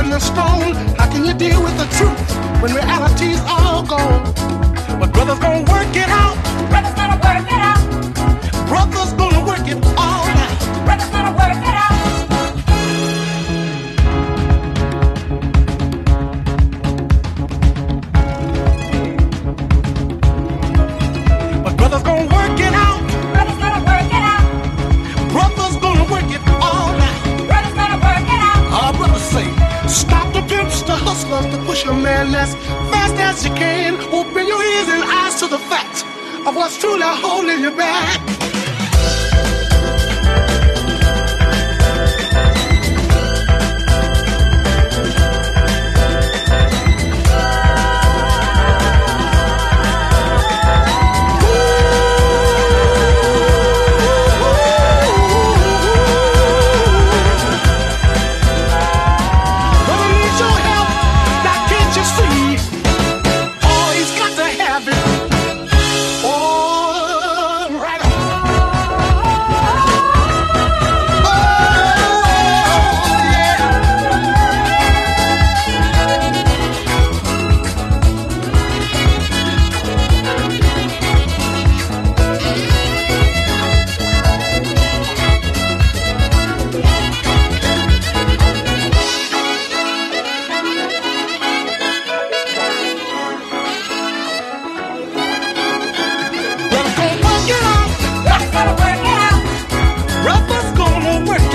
when they're? How can you deal with the truth when reality's all gone? But brothers gonna work it out.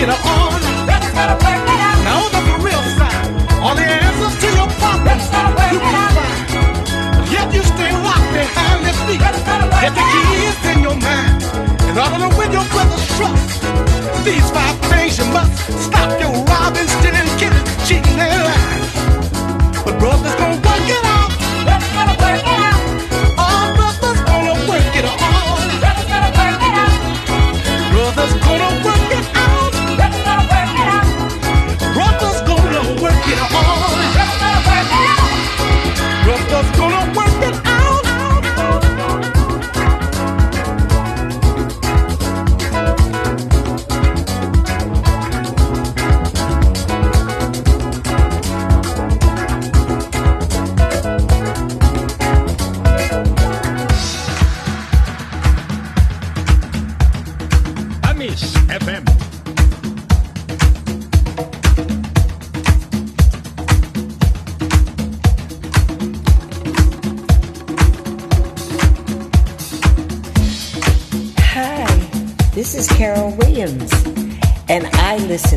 on. The real side, all the answers to your problems. You it out. Yet you locked behind this get the keys in your mind, and of the with your brother's. These five things you must stop your robbing, stealing, killing, cheating, and lying.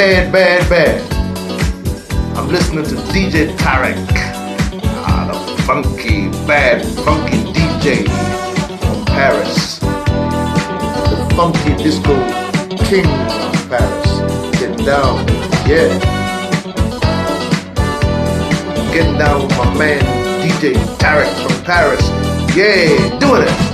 bad, bad, bad. I'm listening to DJ Tarek. Ah, the funky, bad, funky DJ from Paris. The funky disco king of Paris. Get down, yeah. Getting down with my man DJ Tarek from Paris. Yeah, doing it.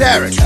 Derek.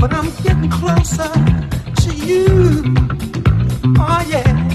But I'm getting closer to you. Oh yeah.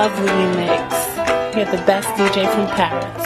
lovely mix. He the best DJ from Paris.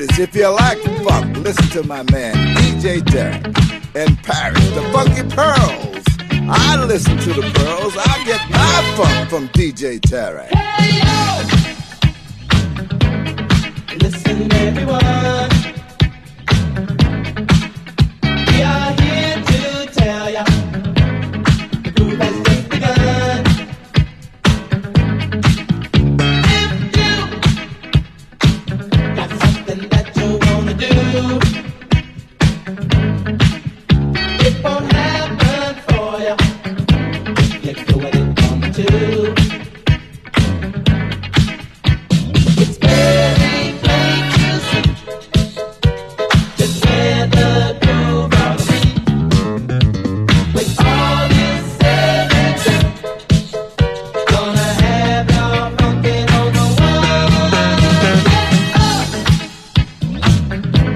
If you like funk, listen to my man DJ Tarek in Paris, the Funky Pearls. I listen to the pearls. I get my funk from DJ Tarek. Hey, yo! Listen, everyone. different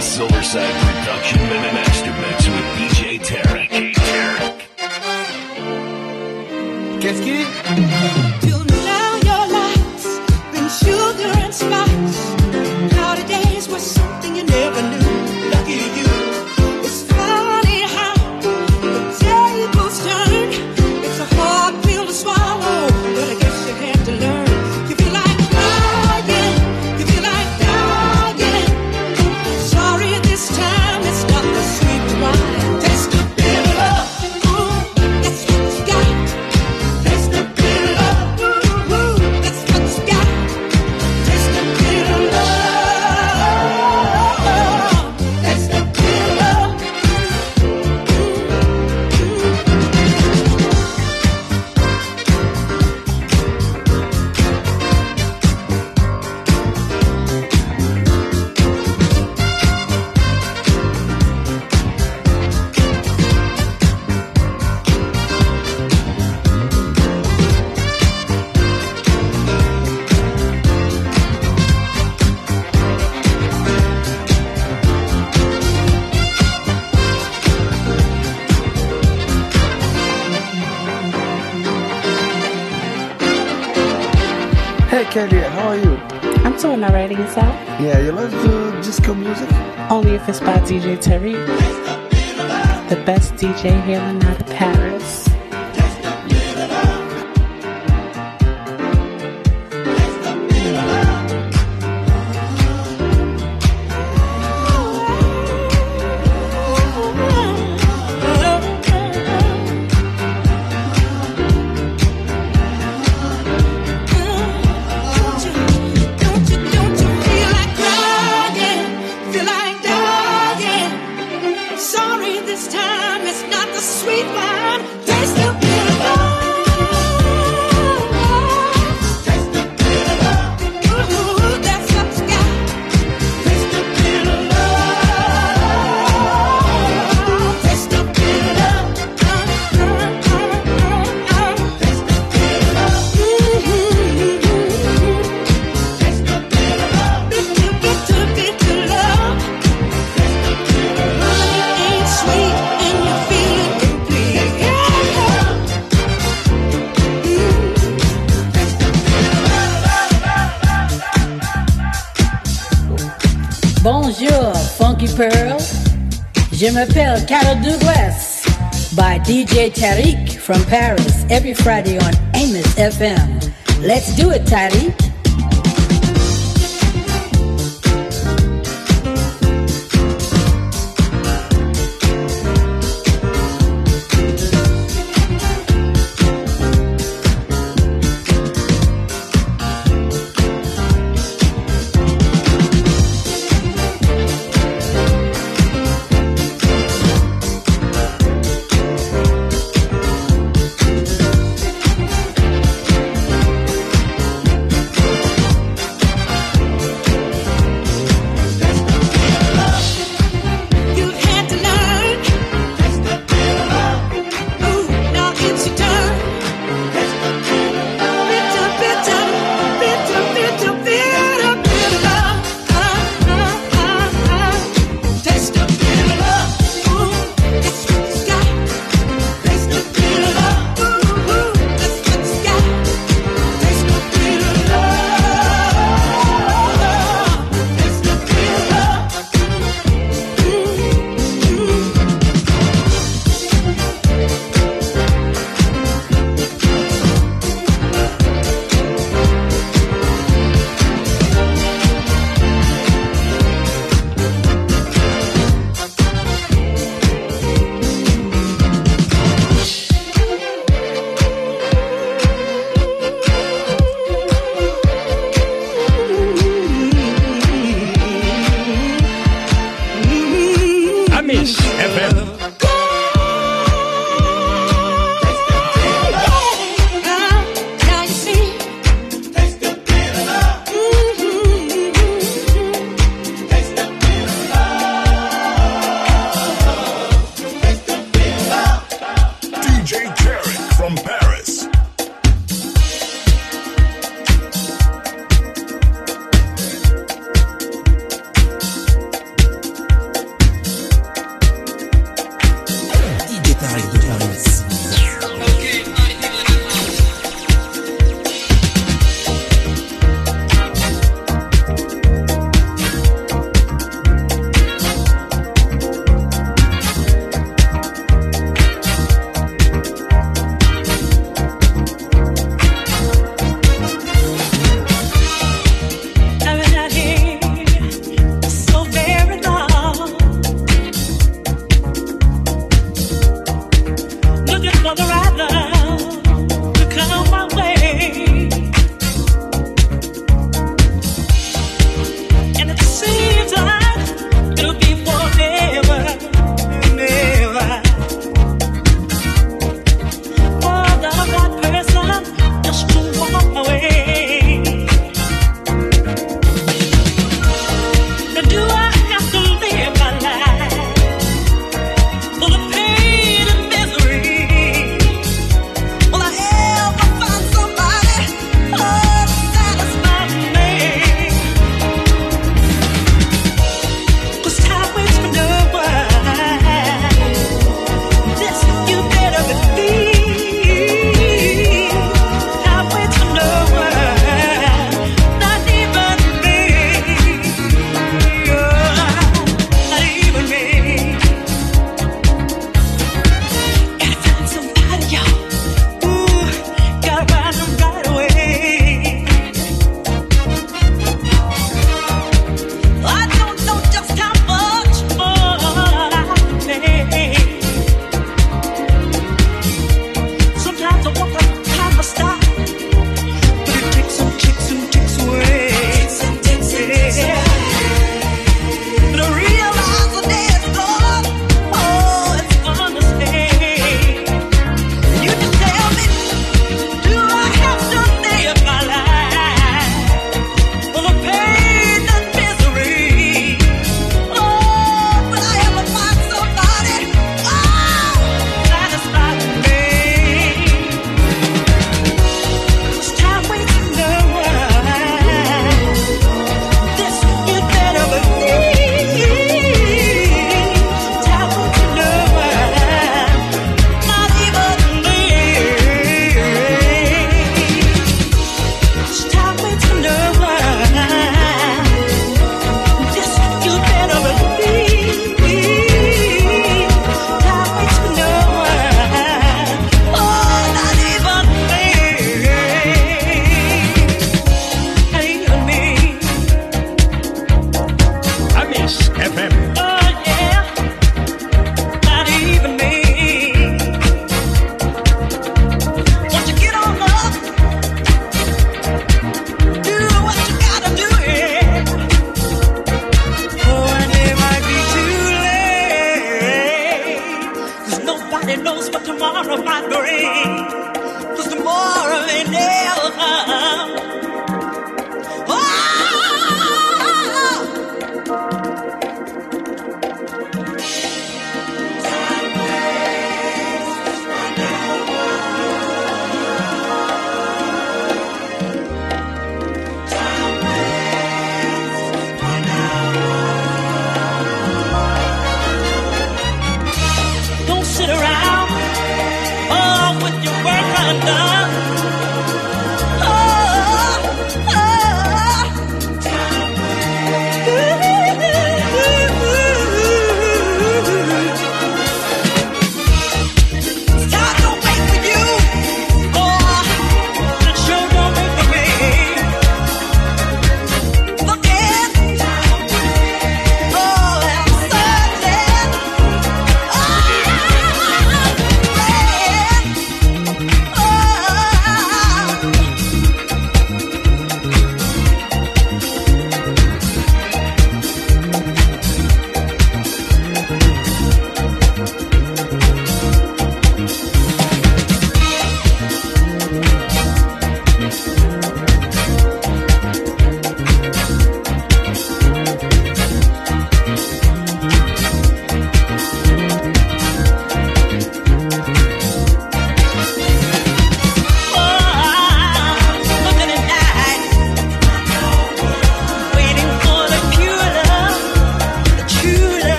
Silverside Production Minute Mastermix. DJ Terry, the best DJ here in Jim Carol Douglas by DJ Tarek from Paris every Friday on Amos FM. Let's do it, Tarek.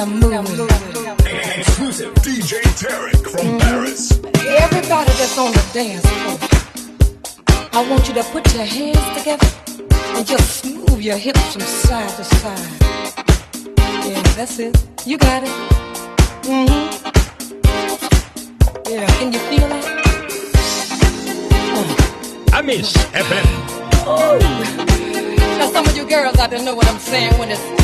I'm moving. Exclusive DJ Tarek from mm-hmm. Paris. Everybody that's on the dance floor, I want you to put your hands together and just move your hips from side to side. Yeah, that's it. You got it. Mm-hmm. Yeah, can you feel it? I miss FM. Now some of you girls out there know what I'm saying when it's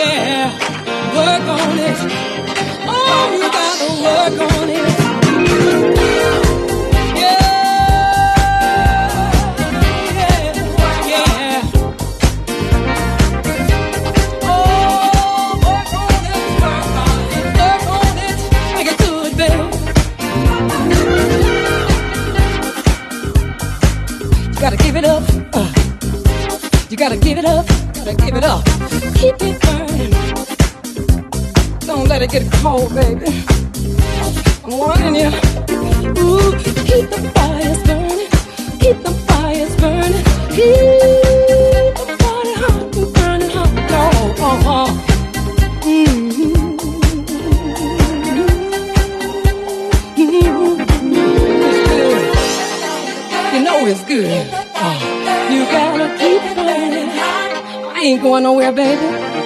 Yeah, work on it. Oh, you gotta work on it. Get cold, baby. I'm warning you. Ooh, keep the fires burning, keep the fires burning, keep the party hot and burning hot, dog. It's good. You know it's good. Oh, you gotta keep fighting. I ain't going nowhere, baby.